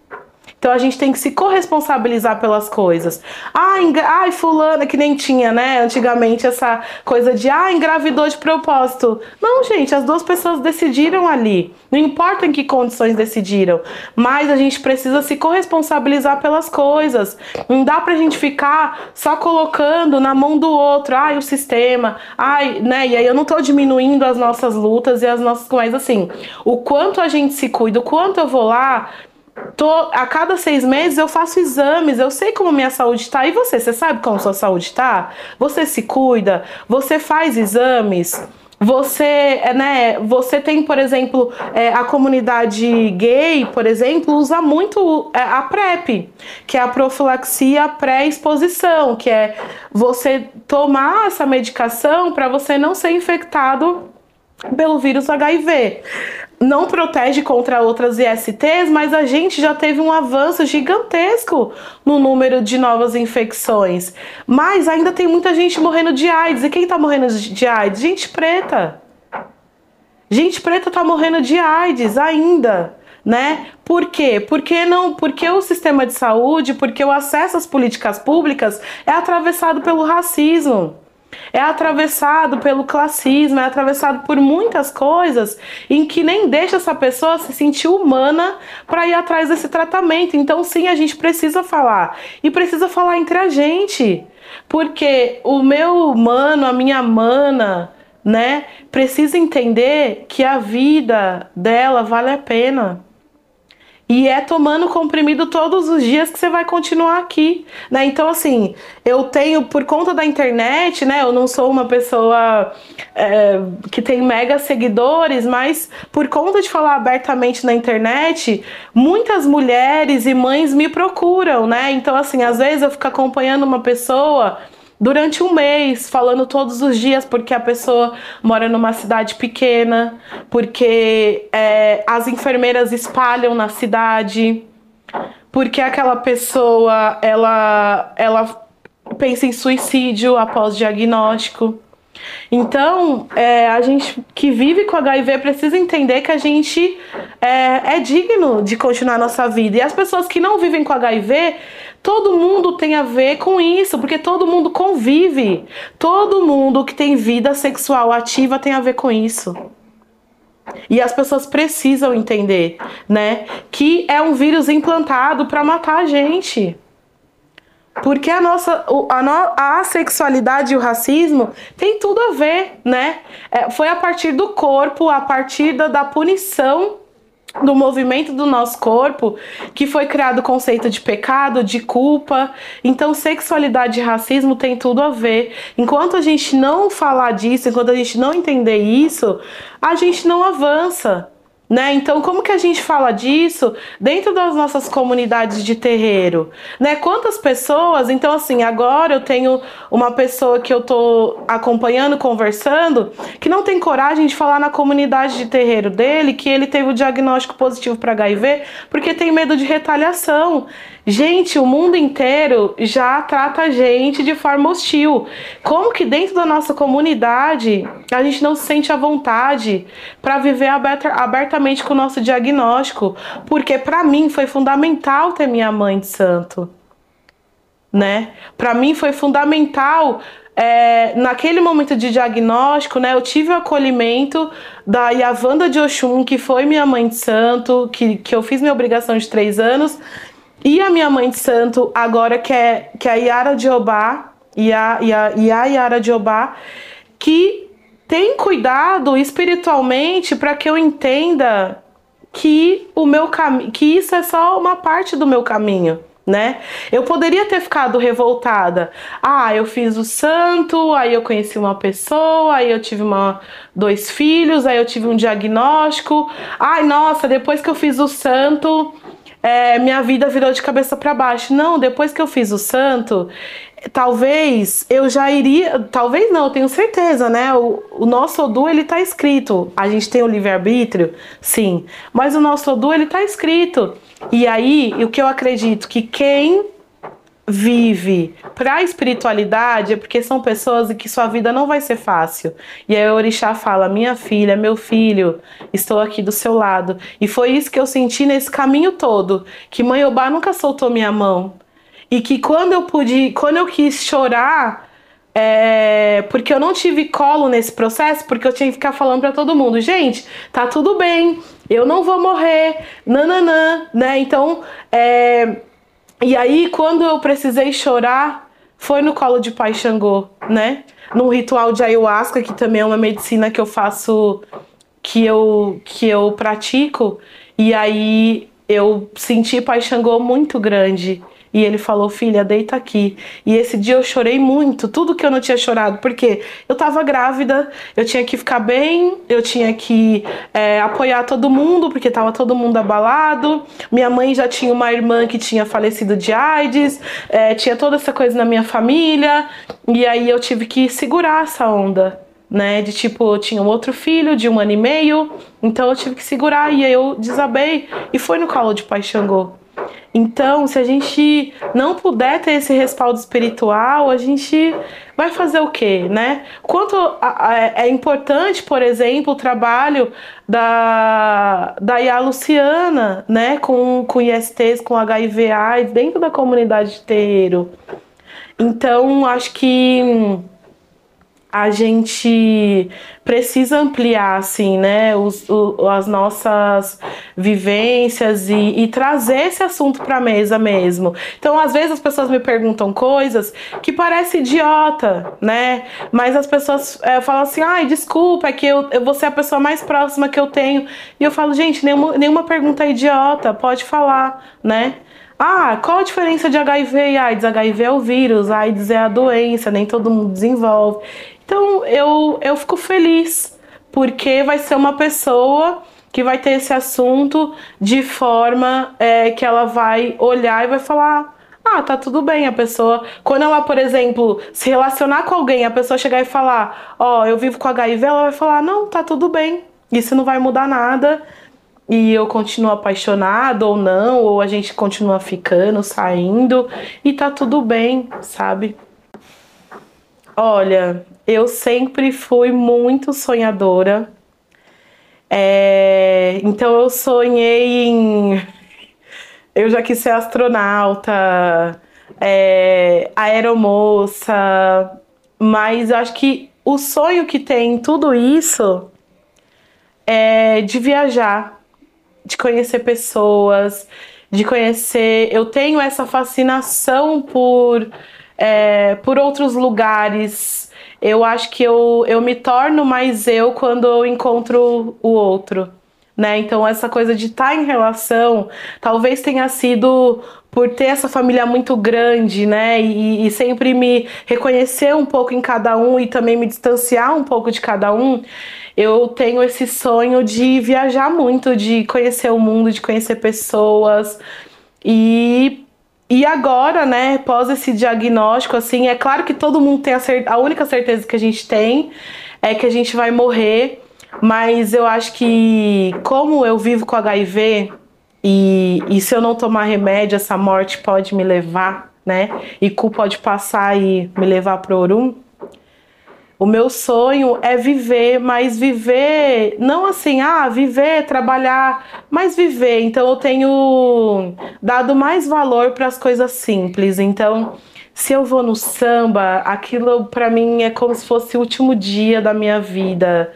Então a gente tem que se corresponsabilizar pelas coisas. Ah, engra... ai, fulana, que nem tinha, né, antigamente essa coisa de ah, engravidou de propósito. Não, gente, as duas pessoas decidiram ali. Não importa em que condições decidiram, mas a gente precisa se corresponsabilizar pelas coisas. Não dá pra gente ficar só colocando na mão do outro, ai, o sistema, ai, né? E aí eu não tô diminuindo as nossas lutas e as nossas, mas assim, o quanto a gente se cuida, o quanto eu vou lá Tô, a cada seis meses eu faço exames, eu sei como minha saúde está. E você, você sabe como sua saúde está? Você se cuida? Você faz exames? Você, é, né, você tem, por exemplo, é, a comunidade gay, por exemplo, usa muito é, a PrEP, que é a profilaxia pré-exposição, que é você tomar essa medicação para você não ser infectado pelo vírus HIV não protege contra outras ISTs, mas a gente já teve um avanço gigantesco no número de novas infecções. Mas ainda tem muita gente morrendo de AIDS. E quem tá morrendo de AIDS? Gente preta. Gente preta tá morrendo de AIDS ainda, né? Por quê? Porque não, porque o sistema de saúde, porque o acesso às políticas públicas é atravessado pelo racismo é atravessado pelo classismo, é atravessado por muitas coisas em que nem deixa essa pessoa se sentir humana para ir atrás desse tratamento. Então, sim, a gente precisa falar e precisa falar entre a gente, porque o meu humano, a minha mana, né, precisa entender que a vida dela vale a pena. E é tomando comprimido todos os dias que você vai continuar aqui, né? Então, assim, eu tenho, por conta da internet, né? Eu não sou uma pessoa é, que tem mega seguidores, mas por conta de falar abertamente na internet, muitas mulheres e mães me procuram, né? Então, assim, às vezes eu fico acompanhando uma pessoa durante um mês, falando todos os dias, porque a pessoa mora numa cidade pequena, porque é, as enfermeiras espalham na cidade, porque aquela pessoa ela, ela pensa em suicídio após diagnóstico. Então, é, a gente que vive com HIV precisa entender que a gente é, é digno de continuar a nossa vida. E as pessoas que não vivem com HIV Todo mundo tem a ver com isso, porque todo mundo convive. Todo mundo que tem vida sexual ativa tem a ver com isso. E as pessoas precisam entender, né, que é um vírus implantado para matar a gente. Porque a nossa a, no, a sexualidade e o racismo tem tudo a ver, né? É, foi a partir do corpo, a partir da, da punição do movimento do nosso corpo que foi criado o conceito de pecado, de culpa. Então, sexualidade e racismo tem tudo a ver. Enquanto a gente não falar disso, enquanto a gente não entender isso, a gente não avança. Né? Então, como que a gente fala disso dentro das nossas comunidades de terreiro? Né? Quantas pessoas? Então, assim, agora eu tenho uma pessoa que eu tô acompanhando, conversando, que não tem coragem de falar na comunidade de terreiro dele que ele teve o diagnóstico positivo para HIV porque tem medo de retaliação. Gente, o mundo inteiro já trata a gente de forma hostil. Como que dentro da nossa comunidade a gente não se sente à vontade para viver abertamente com o nosso diagnóstico? Porque para mim foi fundamental ter minha mãe de santo, né? Para mim foi fundamental é, naquele momento de diagnóstico, né, eu tive o acolhimento da Yavanda de Oxum, que foi minha mãe de santo, que, que eu fiz minha obrigação de três anos, e a minha mãe de santo, agora que é, que é a Yara de Obá, e a, e, a, e a Yara de Obá, que tem cuidado espiritualmente para que eu entenda que o meu caminho, que isso é só uma parte do meu caminho, né? Eu poderia ter ficado revoltada. Ah, eu fiz o santo, aí eu conheci uma pessoa, aí eu tive uma, dois filhos, aí eu tive um diagnóstico. Ai, nossa, depois que eu fiz o santo, é, minha vida virou de cabeça para baixo. Não, depois que eu fiz o santo, talvez eu já iria. Talvez não, eu tenho certeza, né? O, o nosso Odu ele tá escrito. A gente tem o livre-arbítrio, sim. Mas o nosso Odu ele tá escrito. E aí, o que eu acredito que quem vive para a espiritualidade é porque são pessoas que sua vida não vai ser fácil. E aí o orixá fala: "Minha filha, meu filho, estou aqui do seu lado". E foi isso que eu senti nesse caminho todo, que mãe Obá nunca soltou minha mão. E que quando eu pude, quando eu quis chorar, é, porque eu não tive colo nesse processo, porque eu tinha que ficar falando para todo mundo, gente, tá tudo bem, eu não vou morrer, nananã, né? Então, é, e aí, quando eu precisei chorar, foi no colo de Pai Xangô, né? Num ritual de ayahuasca, que também é uma medicina que eu faço, que eu, que eu pratico. E aí eu senti Pai Xangô muito grande. E ele falou: Filha, deita aqui. E esse dia eu chorei muito, tudo que eu não tinha chorado, porque eu tava grávida, eu tinha que ficar bem, eu tinha que é, apoiar todo mundo, porque tava todo mundo abalado. Minha mãe já tinha uma irmã que tinha falecido de AIDS, é, tinha toda essa coisa na minha família, e aí eu tive que segurar essa onda. Né, de tipo, eu tinha um outro filho de um ano e meio, então eu tive que segurar e aí eu desabei e foi no colo de Pai Xangô. Então, se a gente não puder ter esse respaldo espiritual, a gente vai fazer o quê, né? Quanto a, a, é importante, por exemplo, o trabalho da, da Ia Luciana, né, com, com ISTs, com HIV AIDS, dentro da comunidade de terreiro. Então, acho que a gente precisa ampliar assim, né, os, o, as nossas vivências e, e trazer esse assunto para a mesa mesmo. Então, às vezes as pessoas me perguntam coisas que parece idiota, né? Mas as pessoas é, falam assim, ai, desculpa, é que eu, ser a pessoa mais próxima que eu tenho. E eu falo, gente, nenhuma, nenhuma pergunta é idiota, pode falar, né? Ah, qual a diferença de HIV e AIDS? HIV é o vírus, AIDS é a doença, nem todo mundo desenvolve. Então eu, eu fico feliz, porque vai ser uma pessoa que vai ter esse assunto de forma é, que ela vai olhar e vai falar. Ah, tá tudo bem. A pessoa, quando ela, por exemplo, se relacionar com alguém, a pessoa chegar e falar: Ó, oh, eu vivo com HIV, ela vai falar: Não, tá tudo bem. Isso não vai mudar nada. E eu continuo apaixonado ou não, ou a gente continua ficando, saindo, e tá tudo bem, sabe? Olha, eu sempre fui muito sonhadora. É, então eu sonhei em. Eu já quis ser astronauta, é, aeromoça, mas acho que o sonho que tem em tudo isso é de viajar, de conhecer pessoas, de conhecer. Eu tenho essa fascinação por, é, por outros lugares eu acho que eu, eu me torno mais eu quando eu encontro o outro. Né? Então, essa coisa de estar tá em relação talvez tenha sido por ter essa família muito grande, né? E, e, sempre me reconhecer um pouco em cada um e também me distanciar um pouco de cada um. Eu tenho esse sonho de viajar muito, de conhecer o mundo, de conhecer pessoas. E e agora, né, pós esse diagnóstico, assim, é claro que todo mundo tem a, a única certeza que a gente tem é que a gente vai morrer, mas eu acho que como eu vivo com HIV e, e se eu não tomar remédio, essa morte pode me levar, né? E cu pode passar e me levar pro Orum. O meu sonho é viver, mas viver não assim, ah, viver, trabalhar, mas viver. Então eu tenho dado mais valor para as coisas simples. Então, se eu vou no samba, aquilo para mim é como se fosse o último dia da minha vida.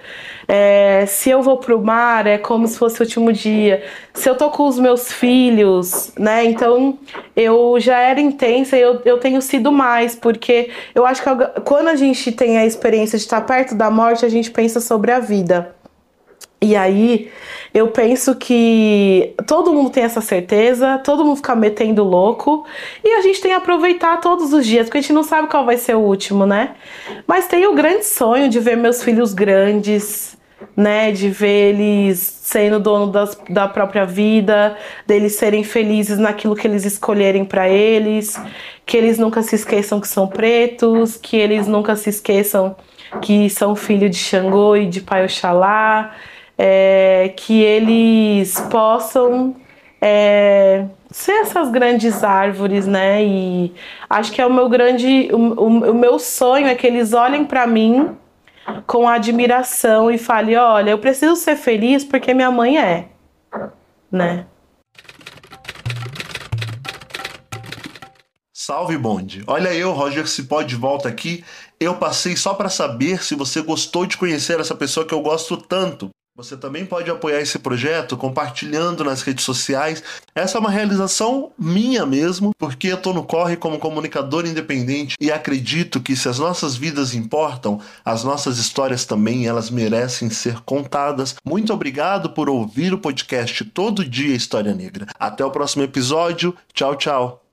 É, se eu vou pro mar, é como se fosse o último dia. Se eu tô com os meus filhos, né? Então eu já era intensa e eu, eu tenho sido mais, porque eu acho que quando a gente tem a experiência de estar perto da morte, a gente pensa sobre a vida. E aí, eu penso que todo mundo tem essa certeza, todo mundo fica metendo louco, e a gente tem que aproveitar todos os dias, porque a gente não sabe qual vai ser o último, né? Mas tenho o grande sonho de ver meus filhos grandes, né? De ver eles sendo dono das, da própria vida, deles serem felizes naquilo que eles escolherem para eles, que eles nunca se esqueçam que são pretos, que eles nunca se esqueçam que são filho de Xangô e de Pai Oxalá, é, que eles possam é, ser essas grandes árvores, né? E acho que é o meu grande, o, o, o meu sonho é que eles olhem para mim com admiração e falem, olha, eu preciso ser feliz porque minha mãe é, né? Salve bonde! Olha eu, Roger Cipó, de volta aqui. Eu passei só para saber se você gostou de conhecer essa pessoa que eu gosto tanto. Você também pode apoiar esse projeto compartilhando nas redes sociais. Essa é uma realização minha mesmo, porque eu tô no corre como comunicador independente e acredito que se as nossas vidas importam, as nossas histórias também elas merecem ser contadas. Muito obrigado por ouvir o podcast Todo Dia História Negra. Até o próximo episódio. Tchau, tchau.